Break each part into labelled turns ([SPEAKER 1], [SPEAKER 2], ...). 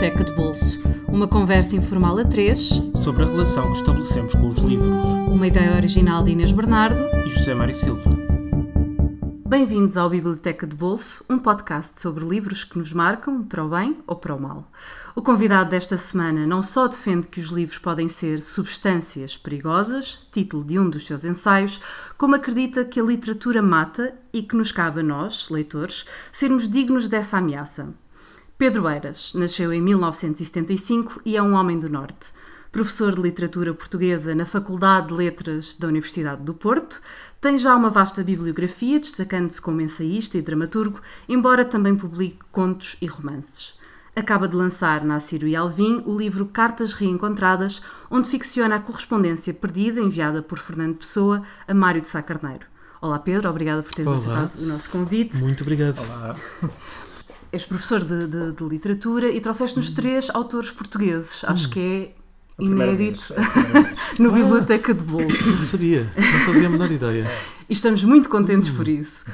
[SPEAKER 1] Biblioteca de Bolso. Uma conversa informal a três
[SPEAKER 2] sobre a relação que estabelecemos com os livros.
[SPEAKER 1] Uma ideia original de Inês Bernardo
[SPEAKER 2] e José Mário Silva.
[SPEAKER 1] Bem-vindos ao Biblioteca de Bolso, um podcast sobre livros que nos marcam para o bem ou para o mal. O convidado desta semana não só defende que os livros podem ser substâncias perigosas, título de um dos seus ensaios, como acredita que a literatura mata e que nos cabe a nós, leitores, sermos dignos dessa ameaça. Pedro Eiras nasceu em 1975 e é um homem do Norte. Professor de literatura portuguesa na Faculdade de Letras da Universidade do Porto, tem já uma vasta bibliografia, destacando-se como ensaísta e dramaturgo, embora também publique contos e romances. Acaba de lançar na Assírio e Alvim o livro Cartas Reencontradas, onde ficciona a correspondência perdida enviada por Fernando Pessoa a Mário de Sá Carneiro. Olá Pedro, obrigada por teres
[SPEAKER 3] Olá.
[SPEAKER 1] aceitado o nosso convite.
[SPEAKER 3] Muito obrigado.
[SPEAKER 2] Olá.
[SPEAKER 1] És professor de, de- de literatura e trouxeste-nos três autores portugueses. Acho que é inédito
[SPEAKER 2] vez, é vez.
[SPEAKER 1] no Biblioteca de Bolso.
[SPEAKER 3] Não sabia, não fazia a menor ideia.
[SPEAKER 1] E estamos muito contentes por isso.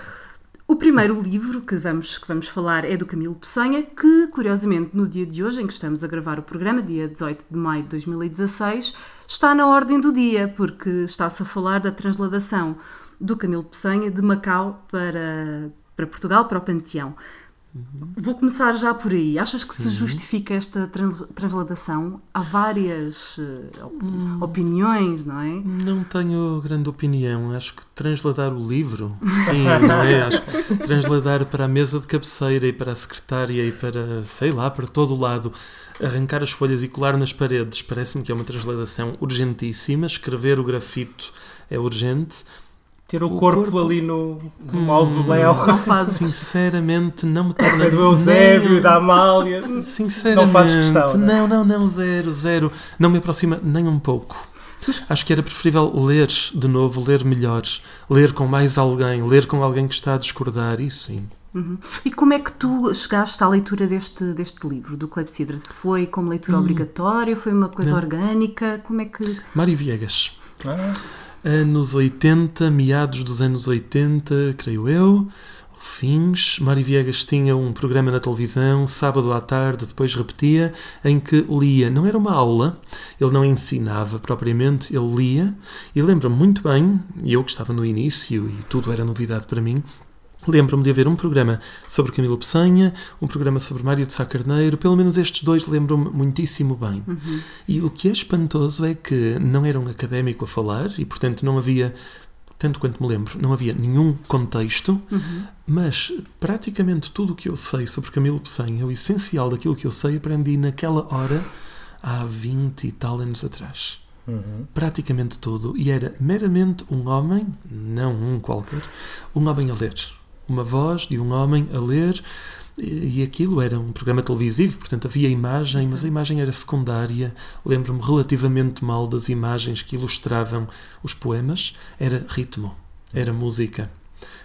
[SPEAKER 1] O primeiro livro que vamos, que vamos falar é do Camilo Peçanha, que, curiosamente, no dia de hoje, em que estamos a gravar o programa, dia 18 de maio de 2016, está na ordem do dia, porque está-se a falar da transladação do Camilo Peçanha de Macau para, para Portugal, para o Panteão. Vou começar já por aí. Achas que se justifica esta trans- transladação? Há várias op- opiniões, não é?
[SPEAKER 3] Não tenho grande opinião. Acho que transladar o livro, sim, não é? Acho que transladar para a mesa de cabeceira e para a secretária e para, sei lá, para todo o lado, arrancar as folhas e colar nas paredes, parece-me que é uma transladação urgentíssima. Escrever o grafito é urgente.
[SPEAKER 2] Ter o
[SPEAKER 3] O
[SPEAKER 2] corpo,
[SPEAKER 3] corpo-
[SPEAKER 2] ali no, no mausoléu.
[SPEAKER 1] Não fazes.
[SPEAKER 3] Sinceramente, não me torna.
[SPEAKER 2] É do Eusébio, da Amália.
[SPEAKER 3] Sinceramente,
[SPEAKER 2] Não fazes questão,
[SPEAKER 3] não, não, não, zero, zero. Não me aproxima nem um pouco. Acho que era preferível ler de novo, ler melhor, ler com mais alguém, ler com alguém que está a discordar, isso sim.
[SPEAKER 1] Uhum. E como é que tu chegaste à leitura deste, deste livro, do Clepsidra? Foi como leitura obrigatória? Foi uma coisa
[SPEAKER 3] Não.
[SPEAKER 1] orgânica? Como é que.
[SPEAKER 3] Mário Viegas,
[SPEAKER 2] Ah,
[SPEAKER 3] anos 80, meados dos anos 80, creio eu, fins. Mário Viegas tinha um programa na televisão, sábado à tarde, depois repetia, em que lia. Não era uma aula, ele não ensinava propriamente, ele lia. E lembro-me muito bem, eu que estava no início e tudo era novidade para mim. Lembro-me de haver um programa sobre Camilo Peçanha, um programa sobre Mário de Sá Carneiro, pelo menos estes dois lembram-me muitíssimo bem. E o que é espantoso é que não era um académico a falar e, portanto, não havia, tanto quanto me lembro, não havia nenhum contexto, mas praticamente tudo o que eu sei sobre Camilo Peçanha, o essencial daquilo que eu sei, aprendi naquela hora há 20 e tal anos atrás.
[SPEAKER 2] uhum.
[SPEAKER 3] Praticamente tudo. E era meramente um homem, não um qualquer, um homem a ler. Uma voz de um homem a ler. E aquilo era um programa televisivo, portanto havia imagem, mas a imagem era secundária. Lembro-me relativamente mal das imagens que ilustravam os poemas. Era ritmo, era música.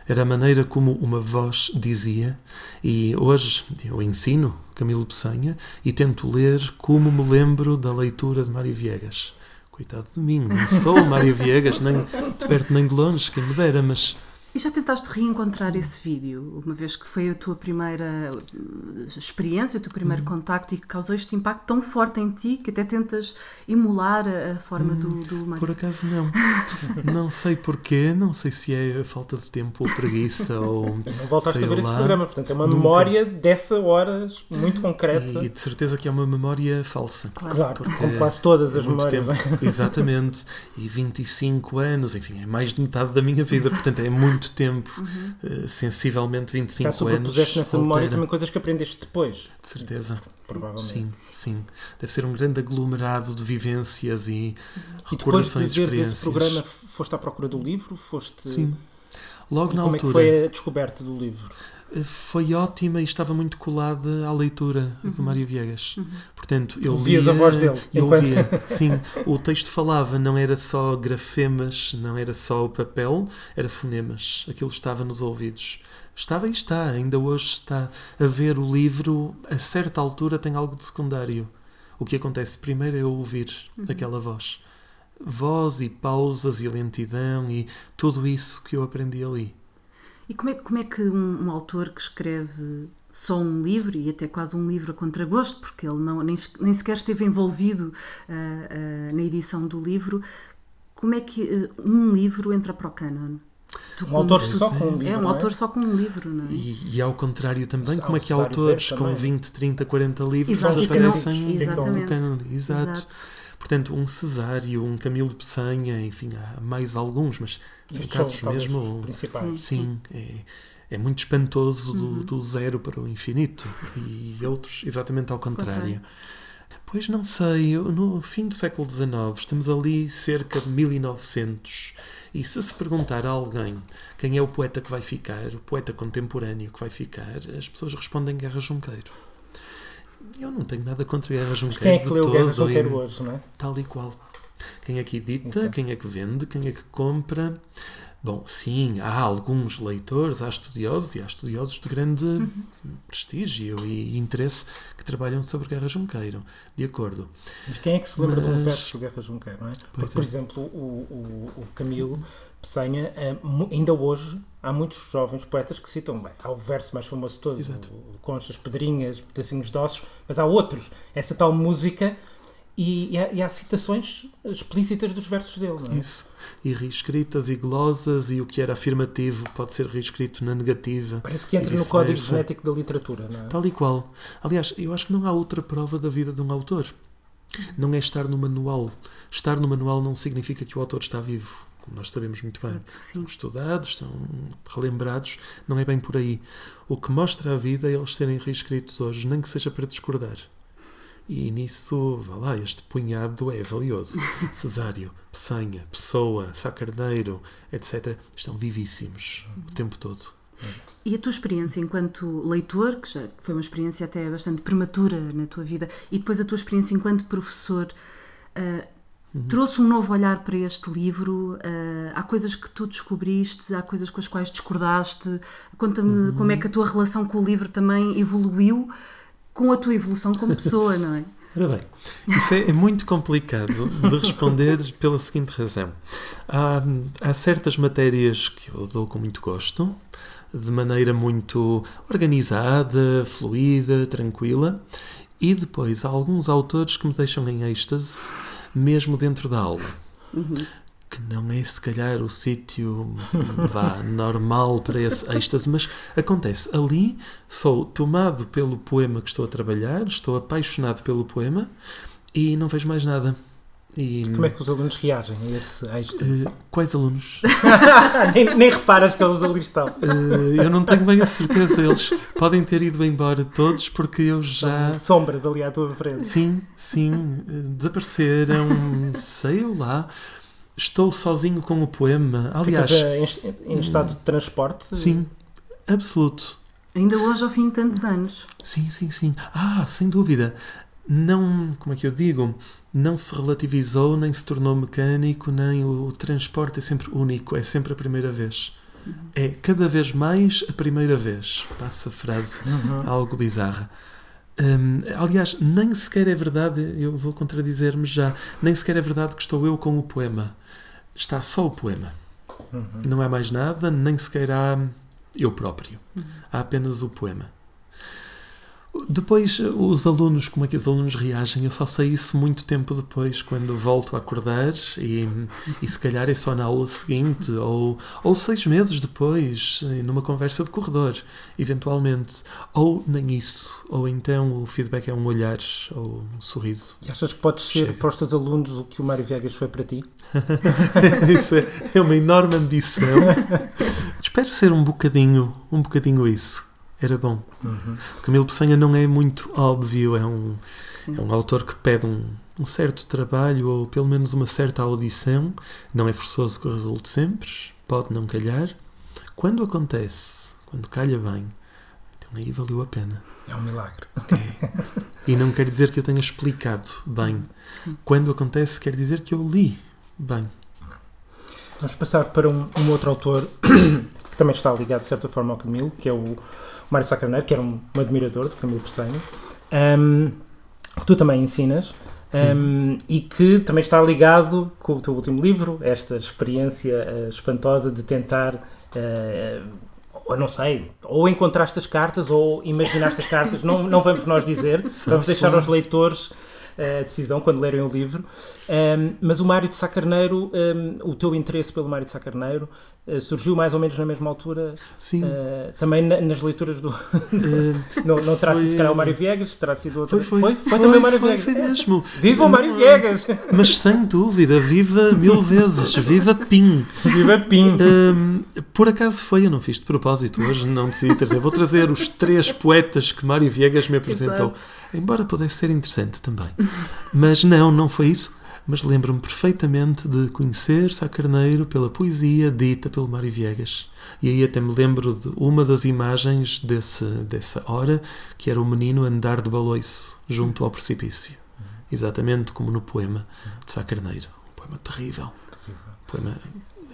[SPEAKER 3] Era a maneira como uma voz dizia. E hoje eu ensino Camilo Peçanha e tento ler como me lembro da leitura de Mário Viegas. Coitado de mim, não sou Mário Viegas, nem de perto nem de longe, quem me dera, mas
[SPEAKER 1] E já tentaste reencontrar esse vídeo, uma vez que foi a tua primeira eh, experiência, o teu primeiro contacto e que causou este impacto tão forte em ti que até tentas emular a, forma do, do Mário?
[SPEAKER 3] por acaso não. Não sei porquê, não sei se é falta de tempo ou preguiça ou.
[SPEAKER 2] Não voltaste
[SPEAKER 3] sei
[SPEAKER 2] a ver esse
[SPEAKER 3] lá.
[SPEAKER 2] programa, portanto é uma
[SPEAKER 3] Nunca.
[SPEAKER 2] memória dessa hora muito concreta.
[SPEAKER 3] E de certeza que é uma memória falsa.
[SPEAKER 2] Claro,
[SPEAKER 3] porque
[SPEAKER 2] como quase todas
[SPEAKER 3] é
[SPEAKER 2] as
[SPEAKER 3] muito
[SPEAKER 2] memórias.
[SPEAKER 3] tempo. Exatamente. E 25 anos, enfim, é mais de metade da minha vida, portanto é muito tempo. Eh, sensivelmente 25
[SPEAKER 2] Caso
[SPEAKER 3] anos.
[SPEAKER 2] puseste nessa memória
[SPEAKER 3] altera,
[SPEAKER 2] também coisas que aprendeste depois,
[SPEAKER 3] De certeza.
[SPEAKER 2] provavelmente.
[SPEAKER 3] Sim, sim. Deve ser um grande aglomerado de vivências e
[SPEAKER 2] E depois de
[SPEAKER 3] recordações de
[SPEAKER 2] veres esse
[SPEAKER 3] experiências.
[SPEAKER 2] programa, foste à procura do livro? Foste...
[SPEAKER 3] Sim. Logo
[SPEAKER 2] E
[SPEAKER 3] na
[SPEAKER 2] como é que
[SPEAKER 3] altura.
[SPEAKER 2] foi a descoberta do livro?
[SPEAKER 3] Foi ótima e estava muito colada à leitura do Mário Viegas. Portanto, eu
[SPEAKER 2] Ouvias
[SPEAKER 3] lia,
[SPEAKER 2] a voz dele,
[SPEAKER 3] Eu
[SPEAKER 2] enquanto-
[SPEAKER 3] ouvia, sim. O texto falava, não era só grafemas, não era só o papel, era fonemas. Aquilo estava nos ouvidos. Estava e está, ainda hoje está. A ver o livro, a certa altura tem algo de secundário. O que acontece primeiro é eu ouvir aquela voz. Voz e pausas e lentidão e tudo isso que eu aprendi ali.
[SPEAKER 1] E como é, como é que um, um autor que escreve só um livro e até quase um livro a contragosto, porque ele não, nem, nem sequer esteve envolvido uh, uh, na edição do livro. Como é que uh, um livro entra para o canon?
[SPEAKER 2] Tu, um autor só com um livro.
[SPEAKER 1] É, um autor é? só com um livro, não é?
[SPEAKER 3] E, e ao contrário também, como é que autores com 20, 30, 40 livros Exato, desaparecem no canon? Exato. Exato. Portanto, um Cesário, um Camilo Peçanha, enfim, há mais alguns, mas são casos mesmo.
[SPEAKER 2] Principais.
[SPEAKER 3] Sim, é, é muito espantoso do, uhum. do, zero para o infinito. E outros, exatamente ao contrário. Okay. Pois não sei, no fim do século XIX estamos ali cerca de 1900 e se se perguntar a alguém quem é o poeta que vai ficar, o poeta contemporâneo que vai ficar, as pessoas respondem Guerra Junqueiro. Eu não tenho nada contra Guerra Junqueiro.
[SPEAKER 2] Quem é que leu todo, Guerra Junqueiro hoje, não é?
[SPEAKER 3] Tal e qual. Quem é que edita, então. quem é que vende, quem é que compra. Bom, sim, há alguns leitores, há estudiosos e há estudiosos de grande uhum. prestígio e interesse que trabalham sobre Guerra Junqueiro, de acordo.
[SPEAKER 2] Mas quem é que se lembra Mas... de um verso de Guerra Junqueiro, não é? Porque, é. por exemplo, o, o, o Camilo Peçanha, eh, ainda hoje, há muitos jovens poetas que citam, bem, há o verso mais famoso de todos, Conchas, Pedrinhas, Pedacinhos de Ossos, mas há outros. Essa tal música e, e, há, e, há, citações explícitas dos versos dele, não é?
[SPEAKER 3] Isso. E reescritas e glosas, e o que era afirmativo pode ser reescrito na negativa.
[SPEAKER 2] Parece que entra no código genético da literatura, não é?
[SPEAKER 3] Tal e qual. Aliás, eu acho que não há outra prova da vida de um autor. Não é estar no manual. Estar no manual não significa que o autor está vivo como nós sabemos muito bem. São estudados, são relembrados, não é bem por aí. O que mostra a vida é eles serem reescritos hoje, nem que seja para discordar. E nisso, vá lá, este punhado é valioso. Cesário, Peçanha, Pessoa, Sacarneiro, etc., estão vivíssimos o tempo todo.
[SPEAKER 1] E a tua experiência enquanto leitor, que já foi uma experiência até bastante prematura na tua vida, e depois a tua experiência enquanto professor, uh, uhum. trouxe um novo olhar para este livro? Uh, há coisas que tu descobriste, há coisas com as quais discordaste? Conta-me uhum. como é que a tua relação com o livro também evoluiu com a tua evolução como pessoa, não é?
[SPEAKER 3] Ora bem, isso é, é, muito complicado de responder pela seguinte razão. Há, há certas matérias que eu dou com muito gosto, de maneira muito organizada, fluida, tranquila, e depois há alguns autores que me deixam em êxtase, mesmo dentro da aula. Uhum que não é se calhar o sítio vá normal para esse êxtase, mas acontece ali, sou tomado pelo poema que estou a trabalhar, estou apaixonado pelo poema e não vejo mais nada.
[SPEAKER 2] E, Como é que os alunos reagem a esse êxtase? Uh,
[SPEAKER 3] quais alunos?
[SPEAKER 2] nem, nem, reparas que eles ali estão.
[SPEAKER 3] Uh, eu não tenho bem a certeza. Eles podem ter ido embora todos porque eu já.
[SPEAKER 2] Sombras ali à tua frente.
[SPEAKER 3] Sim, sim. Desapareceram, sei eu lá estou sozinho com o poema. Aliás,
[SPEAKER 2] Ficas em, em estado de transporte?
[SPEAKER 3] Sim, absoluto.
[SPEAKER 1] Ainda hoje, ao fim de tantos anos.
[SPEAKER 3] Sim, sim, sim. Ah, sem dúvida. Não, como é que eu digo? Não se relativizou, nem se tornou mecânico, nem o, o transporte é sempre único, é sempre a primeira vez. É cada vez mais a primeira vez. Passa a frase uhum. algo bizarra. Um, aliás, nem sequer é verdade, eu vou contradizer-me já, nem sequer é verdade que estou eu com o poema. Está só o poema. Uhum. Não há mais nada, nem sequer há eu próprio. Uhum. Há apenas o poema. Depois, os alunos, como é que os alunos reagem? Eu só sei isso muito tempo depois, quando volto a acordar e, e se calhar é só na aula seguinte ou, ou seis meses depois, numa conversa de corredor, eventualmente. Ou nem isso. Ou então o feedback é um olhar ou um sorriso.
[SPEAKER 2] E achas que podes ser Chega. para os teus alunos o que o Mário Viegas foi para ti?
[SPEAKER 3] isso é, é uma enorme ambição. Espero ser um bocadinho, um bocadinho isso era bom. Uhum. Camilo Peçanha não é muito óbvio, é um, é um autor que pede um, um, certo trabalho ou pelo menos uma certa audição, não é forçoso que resulte sempre, pode não calhar. Quando acontece, quando calha bem, então aí valeu a pena.
[SPEAKER 2] É um milagre.
[SPEAKER 3] É. E não quer dizer que eu tenha explicado bem. Sim. Quando acontece, quer dizer que eu li bem.
[SPEAKER 2] Vamos passar para um, um outro autor também está ligado de certa forma ao Camilo, que é o Mário Sacarneiro, que era um, um admirador do Camilo Porceno, um, que tu também ensinas. Um, e que também está ligado com o teu último livro, esta experiência uh, espantosa de tentar uh, ou não sei, ou encontraste as cartas ou imaginaste as cartas, não, não vamos nós dizer, vamos deixar aos leitores a decisão quando lerem o livro. Um, mas o Mário de Sá Carneiro, um, o teu interesse pelo Mário de Sá Carneiro uh, surgiu mais ou menos na mesma altura?
[SPEAKER 3] Sim.
[SPEAKER 2] Uh, também na, nas leituras do. não, não terá sido, se calhar, o Mário Viegas, terá sido outro.
[SPEAKER 3] Foi, foi,
[SPEAKER 2] foi, foi, também o Mário Viegas.
[SPEAKER 3] Foi mesmo.
[SPEAKER 2] Viva o Mário Viegas!
[SPEAKER 3] Mas sem dúvida, viva mil vezes, viva Pim!
[SPEAKER 2] Viva Pim!
[SPEAKER 3] Um, por acaso foi, eu não fiz de propósito hoje, não decidi trazer. Vou trazer os três poetas que Mário Viegas me apresentou. Exato. Embora pudesse ser interessante também. Mas não, não foi isso. Mas lembro-me perfeitamente de conhecer Sá Carneiro pela poesia dita pelo Mário Viegas. E aí até me lembro de uma das imagens desse, dessa hora, que era o menino andar de baloiço junto ao precipício. Exatamente como no poema de Sá Carneiro. Um poema terrível. Um poema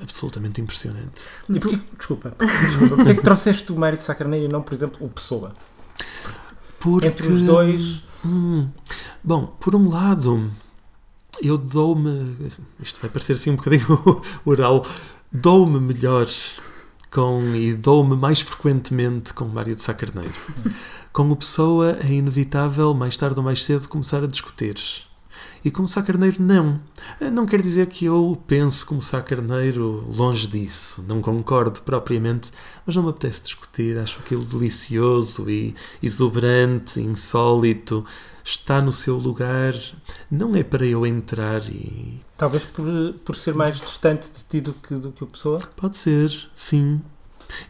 [SPEAKER 3] absolutamente impressionante.
[SPEAKER 2] E porquê, desculpa, desculpa, porquê é que trouxeste o Mário de Sá Carneiro e não, por exemplo, o Pessoa?
[SPEAKER 3] Porque,
[SPEAKER 2] Entre os dois.
[SPEAKER 3] Hum, bom, por um lado, eu dou-me. Isto vai parecer assim um bocadinho oral. Dou-me melhor com e dou-me mais frequentemente com Mário de Sá Carneiro. Com o Pessoa é inevitável, mais tarde ou mais cedo, começar a discutir. E com o Sá Carneiro, não. Não quer dizer que eu pense como Sá Carneiro longe disso. Não concordo propriamente, mas não me apetece discutir. Acho aquilo delicioso e exuberante, insólito. Está no seu lugar. Não é para eu entrar e.
[SPEAKER 2] Talvez por, por ser mais distante de ti do que, do que o Pessoa?
[SPEAKER 3] Pode ser, sim.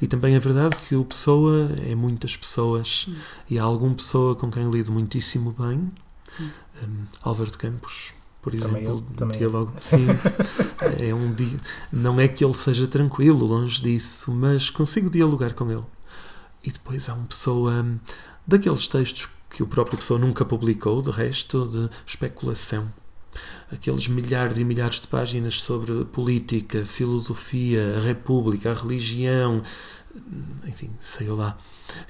[SPEAKER 3] E também é verdade que o Pessoa é muitas pessoas. Hum. E há alguma pessoa com quem lido muitíssimo bem. Sim. Um, Álvaro de Campos, por exemplo, também eu, diálogo. Sim, é um dia. Não é que ele seja tranquilo, longe disso, mas consigo dialogar com ele. E depois há uma pessoa um, daqueles textos que o próprio pessoa nunca publicou, de resto, de especulação. Aqueles milhares e milhares de páginas sobre política, filosofia, a república, a religião, enfim, sei lá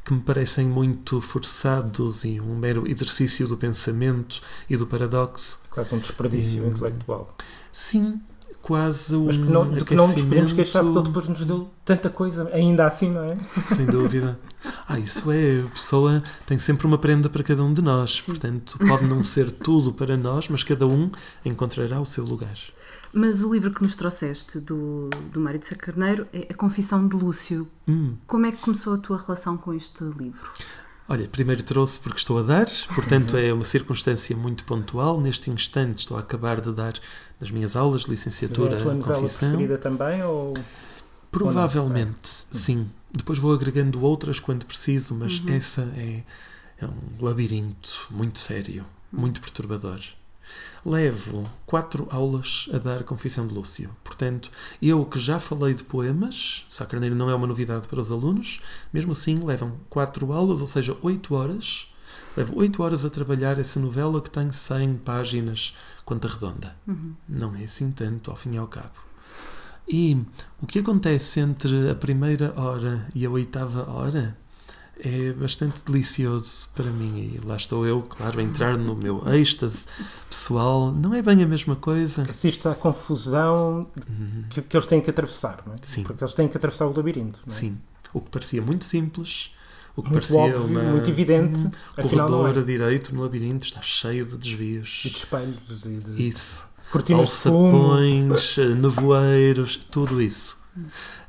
[SPEAKER 3] que me parecem muito forçados e um mero exercício do pensamento e do paradoxo.
[SPEAKER 2] Quase um desperdício e, intelectual.
[SPEAKER 3] Sim, quase um.
[SPEAKER 2] Mas que não, que não nos podemos queixar porque ele depois nos deu tanta coisa, ainda assim, não é?
[SPEAKER 3] Sem dúvida. Ah, isso é, a pessoa tem sempre uma prenda para cada um de nós, Sim. portanto, pode não ser tudo para nós, mas cada um encontrará o seu lugar.
[SPEAKER 1] Mas o livro que nos trouxeste do, do Mário de Sá Carneiro é A Confissão de Lúcio. Hum. Como é que começou a tua relação com este livro?
[SPEAKER 3] Olha, primeiro trouxe porque estou a dar, portanto é uma circunstância muito pontual. Neste instante estou a acabar de dar nas minhas aulas de licenciatura
[SPEAKER 2] Mas é a tua novela confissão. preferida também ou
[SPEAKER 3] provavelmente ou é. sim. Depois vou agregando outras quando preciso, mas uhum. essa é, é um labirinto muito sério, muito perturbador levo quatro aulas a dar Confissão de Lúcio. Portanto, eu que já falei de poemas, Sacarneiro não é uma novidade para os alunos, mesmo assim levam quatro aulas, ou seja, oito horas. Levo oito horas a trabalhar essa novela que tem 100 páginas, conta redonda. Uhum. Não é assim tanto, ao fim e ao cabo. E o que acontece entre a primeira hora e a oitava hora é bastante delicioso para mim. E lá estou eu, claro, a entrar no meu êxtase pessoal. Não é bem a mesma coisa.
[SPEAKER 2] Assistes à confusão uhum. que, que, eles têm que atravessar, não é?
[SPEAKER 3] Sim.
[SPEAKER 2] Porque eles têm que atravessar o labirinto. É?
[SPEAKER 3] Sim. O que parecia muito simples. O que
[SPEAKER 2] muito
[SPEAKER 3] parecia
[SPEAKER 2] óbvio, uma, muito evidente. Um
[SPEAKER 3] corredor é. a direito no labirinto está cheio de desvios.
[SPEAKER 2] E de espelhos. E de...
[SPEAKER 3] Isso.
[SPEAKER 2] Cortinas
[SPEAKER 3] Alçapões, nevoeiros, tudo isso.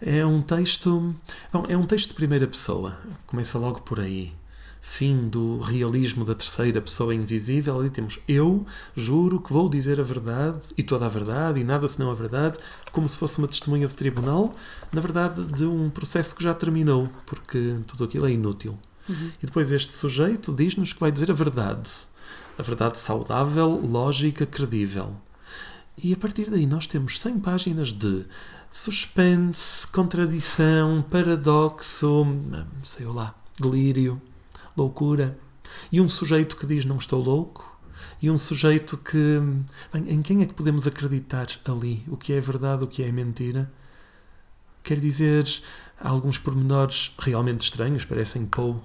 [SPEAKER 3] É um texto. Bom, é um texto de primeira pessoa. Começa logo por aí. Fim do realismo da terceira pessoa invisível. Ali temos eu, juro que vou dizer a verdade e toda a verdade e nada senão a verdade, como se fosse uma testemunha de tribunal, na verdade, de um processo que já terminou, porque tudo aquilo é inútil. Uhum. E depois este sujeito diz-nos que vai dizer a verdade. A verdade saudável, lógica, credível. E a partir daí nós temos 100 páginas de suspense, contradição, paradoxo, sei lá, delírio, loucura. E um sujeito que diz não estou louco, e um sujeito que. Bem, em quem é que podemos acreditar ali? O que é verdade, o que é mentira? Quer dizer, há alguns pormenores realmente estranhos, parecem Poe, uhum.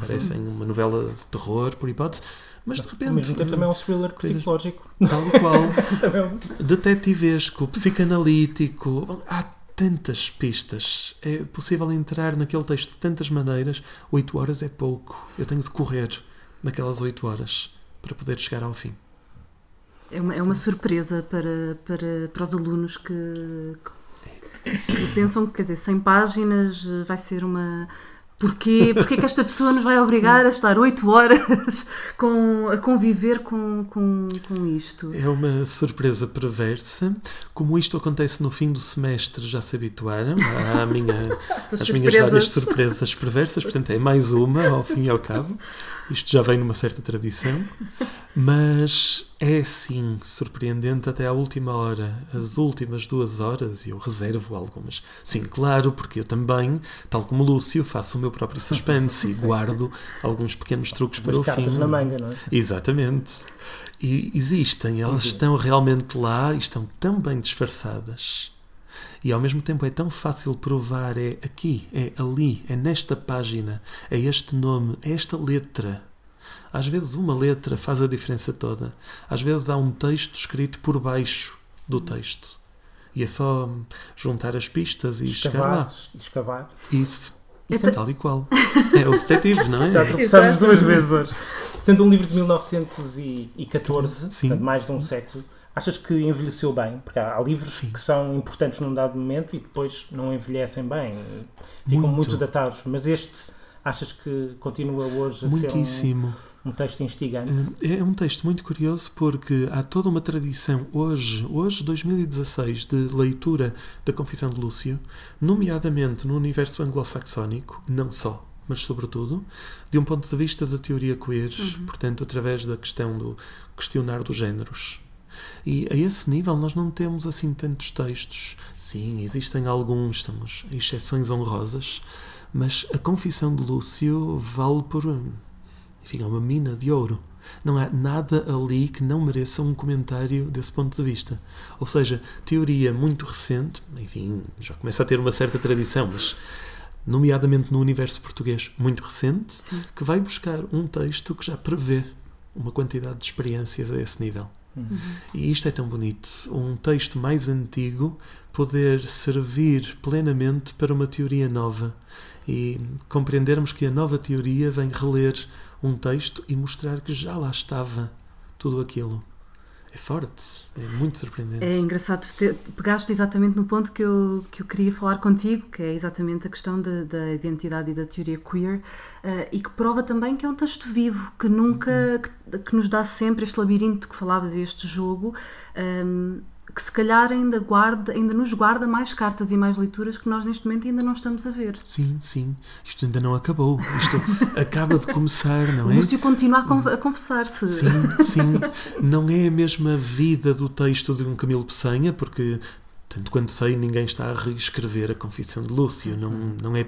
[SPEAKER 3] parecem uma novela de terror, por hipótese, mas de repente. Ao
[SPEAKER 2] mesmo tempo também é um thriller psicológico.
[SPEAKER 3] Tal qual. detetivesco, psicanalítico. Há tantas pistas. É possível entrar naquele texto de tantas maneiras. Oito horas é pouco. Eu tenho de correr naquelas oito horas para poder chegar ao fim.
[SPEAKER 1] É uma, é uma surpresa para, para, para os alunos que, que pensam que, quer dizer, 100 páginas vai ser uma Porquê, porquê que esta pessoa nos vai obrigar a estar 8 horas com, a conviver com, com, com isto?
[SPEAKER 3] É uma surpresa perversa. Como isto acontece no fim do semestre, já se habituaram à minha, às minhas várias surpresas perversas. Portanto, é mais uma, ao fim e ao cabo. Isto já vem numa certa tradição. Mas é sim surpreendente até à última hora, as últimas duas horas, e eu reservo algumas. Sim, claro, porque eu também, tal como o Lúcio, faço o meu próprio suspense e guardo alguns pequenos truques para o fim.
[SPEAKER 2] na manga, não é?
[SPEAKER 3] Exatamente. E existem, elas estão realmente lá e estão tão bem disfarçadas. E ao mesmo tempo é tão fácil provar, é aqui, é ali, é nesta página, é este nome, é esta letra às vezes uma letra faz a diferença toda. Às vezes há um texto escrito por baixo do texto. E é só juntar as pistas e escavar, chegar lá.
[SPEAKER 2] Escavar.
[SPEAKER 3] Isso. Isso é tal e qual. É o detetive, não é?
[SPEAKER 2] Já tropeçamos duas vezes hoje. Sendo um livro de 1914, Sim. portanto, mais de um século, achas que envelheceu bem? Porque há livros Sim. que são importantes num dado momento e depois não envelhecem bem. Ficam muito, muito datados. Mas este, achas que continua hoje a Muitíssimo. ser um um texto instigante.
[SPEAKER 3] É, é um texto muito curioso porque há toda uma tradição hoje, hoje 2016, de leitura da Confissão de Lúcio, nomeadamente no universo anglo-saxónico, não só, mas sobretudo, de um ponto de vista da teoria queer, uhum. portanto, através da questão do questionar dos géneros. E a esse nível nós não temos assim tantos textos. Sim, existem alguns, estamos exceções honrosas, mas a Confissão de Lúcio vale por enfim, é uma mina de ouro. Não há nada ali que não mereça um comentário desse ponto de vista. Ou seja, teoria muito recente, enfim, já começa a ter uma certa tradição, mas nomeadamente no universo português muito recente, Sim. que vai buscar um texto que já prevê uma quantidade de experiências a esse nível. Uhum. E isto é tão bonito. Um texto mais antigo poder servir plenamente para uma teoria nova e compreendermos que a nova teoria vem reler um texto e mostrar que já lá estava tudo aquilo. É forte, é muito surpreendente.
[SPEAKER 1] É engraçado, te, pegaste exatamente no ponto que eu, que eu queria falar contigo, que é exatamente a questão de, da identidade e da teoria queer, uh, e que prova também que é um texto vivo, que nunca, uhum. que, que, nos dá sempre este labirinto que falavas, este jogo. Um, ehm, que se calhar ainda guarda, ainda nos guarda mais cartas e mais leituras que nós neste momento ainda não estamos a ver.
[SPEAKER 3] Sim, sim. Isto ainda não acabou. Isto acaba de começar, não é?
[SPEAKER 1] O Lúcio continua a, confessar-se.
[SPEAKER 3] Sim, sim. Não é a mesma vida do texto de um Camilo Peçanha, porque tanto quanto sei, ninguém está a reescrever a Confissão de Lúcio. Não, não, é,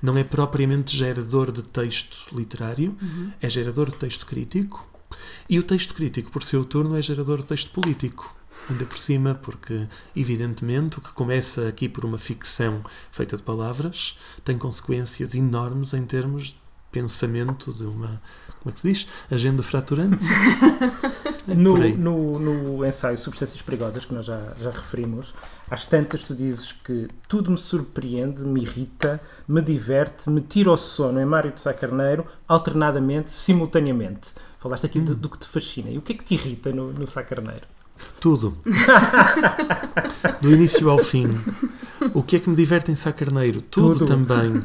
[SPEAKER 3] não é propriamente gerador de texto literário, uhum. é gerador de texto crítico. E o texto crítico, por seu turno, é gerador de texto político ainda por cima, porque, evidentemente, o que começa aqui por uma ficção feita de palavras tem consequências enormes em termos de pensamento de uma. Como é que se diz? Agenda fraturante.
[SPEAKER 2] no, no, no, ensaio Substâncias Perigosas, que nós já, já referimos, às tantas tu dizes que tudo me surpreende, me irrita, me diverte, me tira o sono em Mário de Sá Carneiro, alternadamente, simultaneamente. Falaste aqui hum. do, do, que te fascina. E o que é que te irrita no, no Sá Carneiro?
[SPEAKER 3] Tudo. Do início ao fim. O que é que me diverte em Sá Carneiro? Tudo, Tudo. também.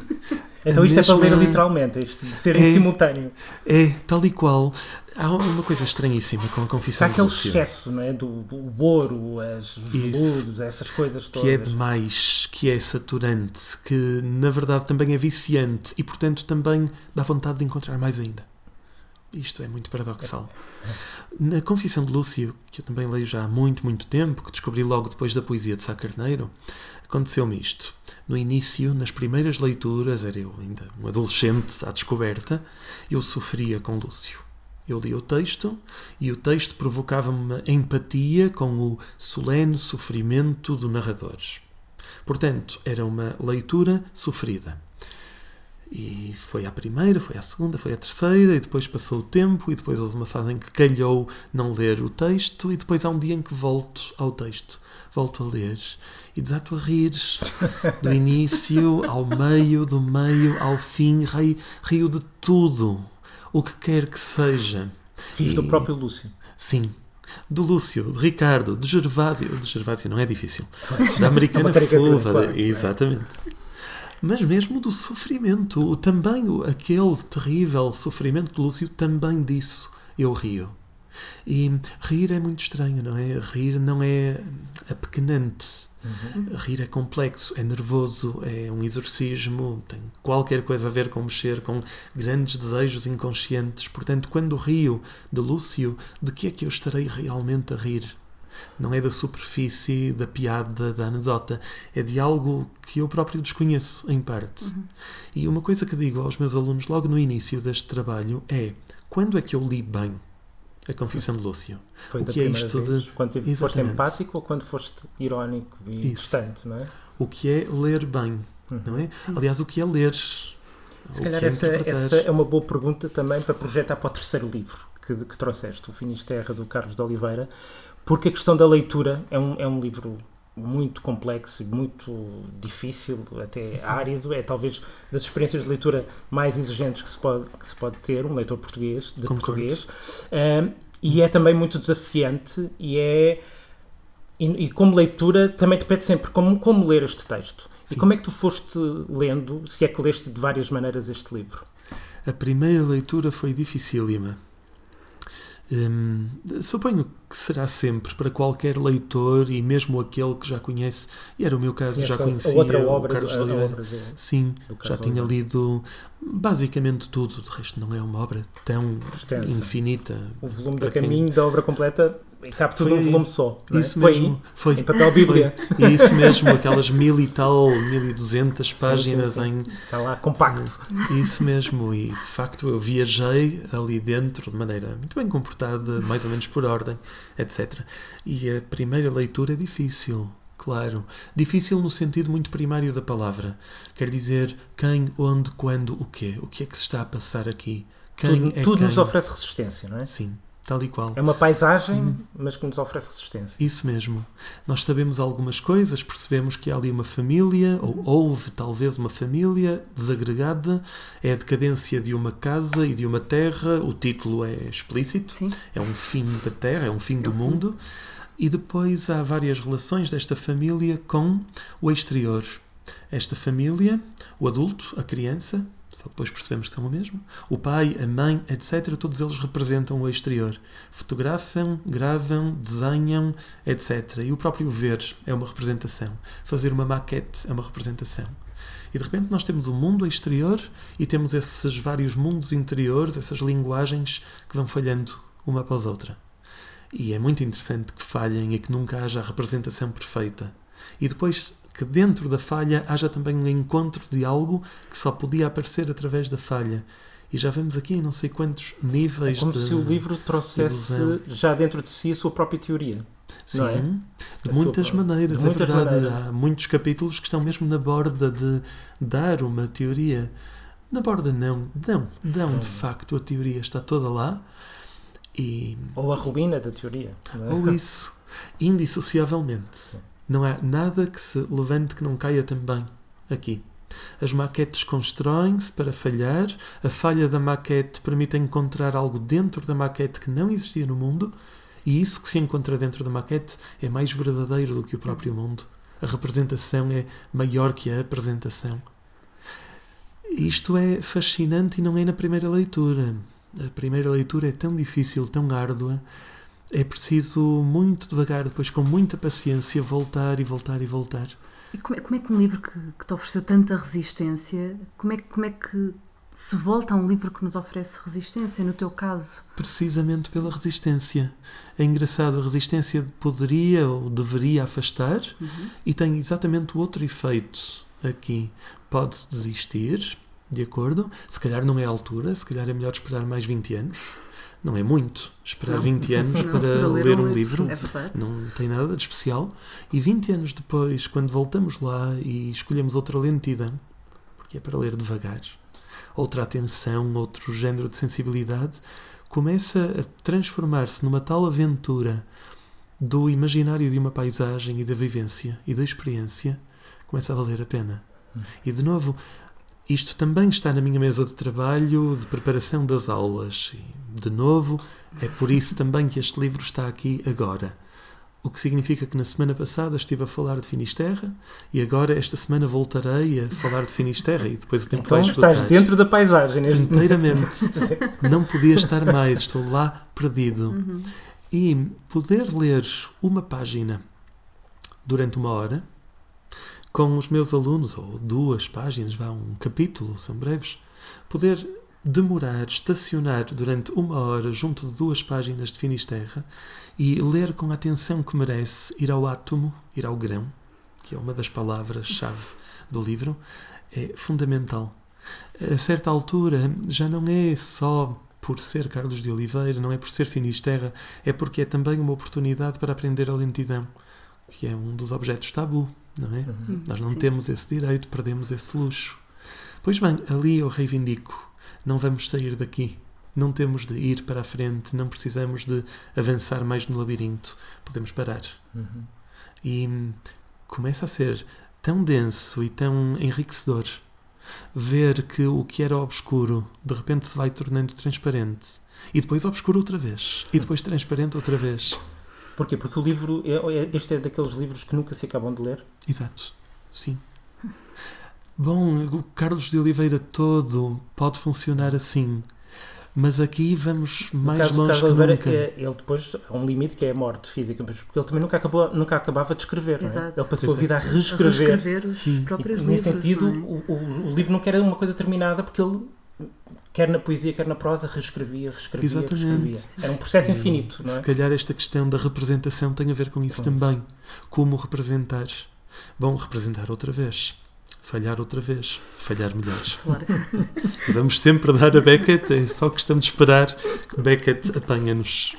[SPEAKER 2] Então isto mesma... é para ler literalmente, isto de ser é, em simultâneo.
[SPEAKER 3] É, tal e qual. Há uma coisa estranhíssima com a confissão
[SPEAKER 2] Há aquele excesso, não é? Do, do boro, as, os veludos, essas coisas todas.
[SPEAKER 3] Que é demais, que é saturante, que na verdade também é viciante e portanto também dá vontade de encontrar mais ainda. Isto é muito paradoxal. Na Confissão de Lúcio, que eu também leio já há muito, muito tempo, que descobri logo depois da poesia de Sá Carneiro, aconteceu-me isto. No início, nas primeiras leituras, era eu ainda um adolescente à descoberta, eu sofria com Lúcio. Eu li o texto e o texto provocava-me empatia com o solene sofrimento do narrador. Portanto, era uma leitura sofrida. E foi à primeira, foi à segunda, foi à terceira, e depois passou o tempo, e depois houve uma fase em que calhou não ler o texto, e depois há um dia em que volto ao texto, volto a ler, e desato a rir, do início ao meio, do meio ao fim, rio, rio de tudo, o que quer que seja.
[SPEAKER 2] Rios e... do próprio Lúcio.
[SPEAKER 3] Sim, do Lúcio, de Ricardo, de Gervásio. De Gervásio não é difícil. Da Americana é Fulva. exatamente mas mesmo do sofrimento. Também aquele terrível sofrimento de Lúcio, também disso eu rio. E rir é muito estranho, não é? Rir não é apequenante. Uhum. Rir é complexo, é nervoso, é um exorcismo, tem qualquer coisa a ver com mexer com grandes desejos inconscientes. Portanto, quando rio de Lúcio, de que é que eu estarei realmente a rir? Não é da superfície, da piada, da anedota, é de algo que eu próprio desconheço, em parte. Uhum. E uma coisa que digo aos meus alunos logo no início deste trabalho é: quando é que eu li bem a Confissão de Lúcio?
[SPEAKER 2] Foi o que é isto vez, de. Quando foste empático ou quando foste irónico e distante, não é?
[SPEAKER 3] O que é ler bem, uhum. não é? Sim. Aliás, o que é ler.
[SPEAKER 2] Se calhar é essa, essa, é uma boa pergunta também para projetar para o terceiro livro que, que trouxeste, O Finisterra, do Carlos de Oliveira, porque a questão da leitura é um, é um livro muito complexo e muito difícil, até árido. É talvez das experiências de leitura mais exigentes que se pode, que se pode ter, um leitor português, de Concordo. português. Um, e é também muito desafiante e é. E, e, como leitura também te pede sempre como, como ler este texto. Sim. E como é que tu foste lendo, se é que leste de várias maneiras este livro?
[SPEAKER 3] A primeira leitura foi dificílima Hum, suponho que será sempre para qualquer leitor e mesmo aquele que já conhece, e era o meu caso, e já conhecia outra obra, o Carlos do, Oliveira. Obra do, Sim, do já tinha lido basicamente tudo, de resto não é uma obra tão Extensa. infinita.
[SPEAKER 2] O volume da Caminho da obra completa cabe tudo num volume só.
[SPEAKER 3] É? Isso foi mesmo. Foi,
[SPEAKER 2] em papel Bíblia.
[SPEAKER 3] Foi, isso mesmo, aquelas mil e tal, mil e duzentas páginas sim, sim, sim. em.
[SPEAKER 2] Está lá compacto.
[SPEAKER 3] Isso mesmo, e de facto eu viajei ali dentro de maneira muito bem comportada, mais ou menos por ordem, etc. E a primeira leitura é difícil. Claro. Difícil no sentido muito primário da palavra. Quer dizer quem, onde, quando, o quê? O que é que se está a passar aqui?
[SPEAKER 2] Quem tudo, é tudo quem? nos oferece resistência, não é?
[SPEAKER 3] Sim tal e qual.
[SPEAKER 2] É uma paisagem, mas que nos oferece resistência.
[SPEAKER 3] Isso mesmo. Nós sabemos algumas coisas, percebemos que há ali uma família, ou houve talvez uma família desagregada, é a decadência de uma casa e de uma terra, o título é explícito, Sim. é um fim da terra, é um fim é do mundo. E depois há várias relações desta família com o exterior. Esta família, o adulto, a criança, só depois percebemos que são o mesmo. O pai, a mãe, etc., todos eles representam o exterior. Fotografam, gravam, desenham, etc. E o próprio ver é uma representação. Fazer uma maquete é uma representação. E de repente nós temos o mundo exterior e temos esses vários mundos interiores, essas linguagens que vão falhando uma após outra. E é muito interessante que falhem e que nunca haja a representação perfeita. E depois que dentro da falha haja também um encontro de algo que só podia aparecer através da falha. E já vemos aqui não sei quantos níveis
[SPEAKER 2] é como
[SPEAKER 3] de.
[SPEAKER 2] se o livro trouxesse ilusão. já dentro de si a sua própria teoria.
[SPEAKER 3] Sim, é? de muitas sua... maneiras, de é muitas é verdade. Maneiras. Há muitos capítulos que estão Sim. mesmo na borda de dar uma teoria. Na borda, não, dão, dão de facto a teoria, está toda lá. E...
[SPEAKER 2] Ou a ruína da teoria.
[SPEAKER 3] É? Ou isso, indissociavelmente. Sim. Não há nada que se levante que não caia também aqui. As maquetes constroem-se para falhar, a falha da maquete permite encontrar algo dentro da maquete que não existia no mundo, e isso que se encontra dentro da maquete é mais verdadeiro do que o próprio mundo. A representação é maior que a apresentação. Isto é fascinante e não é na primeira leitura. A primeira leitura é tão difícil, tão árdua, é preciso muito devagar, depois com muita paciência, voltar e voltar e voltar.
[SPEAKER 1] E como é, como é que um livro que, que, te ofereceu tanta resistência, como é, como é que se volta a um livro que nos oferece resistência, no teu caso?
[SPEAKER 3] Precisamente pela resistência. É engraçado, a resistência poderia ou deveria afastar uhum. e tem exatamente o outro efeito aqui. Pode-se desistir, de acordo? Se calhar não é a altura, se calhar é melhor esperar mais 20 anos não é muito. Esperar não. 20 anos não, para, para, ler, ler um, livro, livro é não tem nada de especial. E 20 anos depois, quando voltamos lá e escolhemos outra lentidão, porque é para ler devagar, outra atenção, outro género de sensibilidade, começa a transformar-se numa tal aventura do imaginário de uma paisagem e da vivência e da experiência, começa a valer a pena. Hum. E de novo, isto também está na minha mesa de trabalho de preparação das aulas. E, de novo, é por isso também que este livro está aqui agora. O que significa que na semana passada estive a falar de Finisterra e agora esta semana voltarei a falar de Finisterra e depois o tempo
[SPEAKER 2] então
[SPEAKER 3] vai
[SPEAKER 2] estás dentro da paisagem neste
[SPEAKER 3] Inteiramente. Não podia estar mais, estou lá perdido. Uhum. E poder ler uma página durante uma hora com os meus alunos, ou duas páginas, vá um capítulo, são breves, poder demorar, estacionar durante uma hora junto de duas páginas de Finisterra e ler com a atenção que merece, ir ao átomo, ir ao grão, que é uma das palavras-chave do livro, é fundamental. A certa altura já não é só por ser Carlos de Oliveira, não é por ser Finisterra, é porque é também uma oportunidade para aprender a lentidão, que é um dos objetos tabu, não é? Uhum. Nós não Sim. temos esse direito, perdemos esse luxo. Pois bem, ali eu reivindico não vamos sair daqui. Não temos de ir para a frente, não precisamos de avançar mais no labirinto. Podemos parar. Uhum. E começa a ser tão denso e tão enriquecedor ver que o que era obscuro de repente se vai tornando transparente e depois obscuro outra vez e depois transparente outra vez.
[SPEAKER 2] Porquê? Porque o livro, é, é, este é daqueles livros que nunca se acabam de ler?
[SPEAKER 3] Exato, sim. Bom, o Carlos de Oliveira todo pode funcionar assim. Mas aqui vamos mais caso longe que Oliveira, nunca.
[SPEAKER 2] É, ele depois há um limite que é a morte física, porque ele também nunca, acabou, nunca acabava de escrever. É? Ele passou a vida a reescrever. A reescrever
[SPEAKER 1] os Sim. próprios e,
[SPEAKER 2] Nesse
[SPEAKER 1] livros,
[SPEAKER 2] sentido, é? o, o, o, livro não era uma coisa terminada, porque ele, quer na poesia, quer na prosa, reescrevia, reescrevia, Exatamente. reescrevia. Era um processo infinito. Não é?
[SPEAKER 3] Se calhar esta questão da representação tem a ver com isso com também. Isso. Como representar. Bom, representar outra vez falhar outra vez, falhar melhores. Claro. Vamos sempre dar a Beckett, é só questão de esperar que Beckett apanha-nos.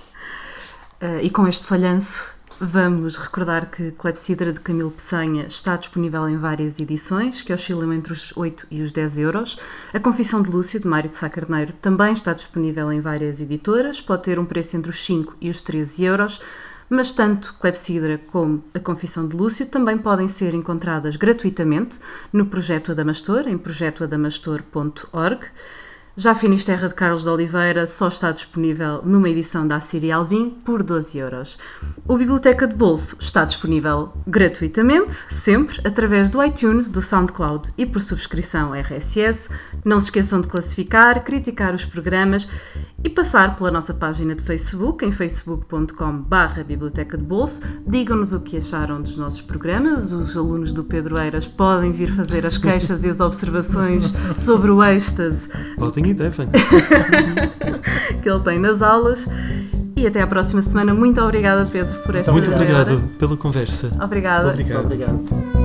[SPEAKER 1] Uh, e com este falhanço, vamos recordar que Clepsidra de Camilo Peçanha está disponível em várias edições, que oscilam entre os 8 e os 10 euros. A Confissão de Lúcio, de Mário de Sá Carneiro, também está disponível em várias editoras, pode ter um preço entre os 5 e os 13 euros mas tanto Clepsidra como a Confissão de Lúcio também podem ser encontradas gratuitamente no projeto Adamastor, em projetoadamastor.org. Já Finisterra de Carlos de Oliveira só está disponível numa edição da Assíria Alvim por 12 euros. O Biblioteca de Bolso está disponível gratuitamente, sempre, através do iTunes, do SoundCloud e por subscrição RSS. Não se esqueçam de classificar, criticar os programas e passar pela nossa página de Facebook, em facebook.com.br Biblioteca de Bolso. Digam-nos o que acharam dos nossos programas. Os alunos do Pedro Eiras podem vir fazer as queixas e as observações sobre o êxtase.
[SPEAKER 3] Podem devem.
[SPEAKER 1] que ele tem nas aulas. E até à próxima semana. Muito obrigada, Pedro, por esta
[SPEAKER 3] Muito obrigado pela conversa.
[SPEAKER 1] Obrigada.
[SPEAKER 3] Obrigado.
[SPEAKER 2] Muito obrigado.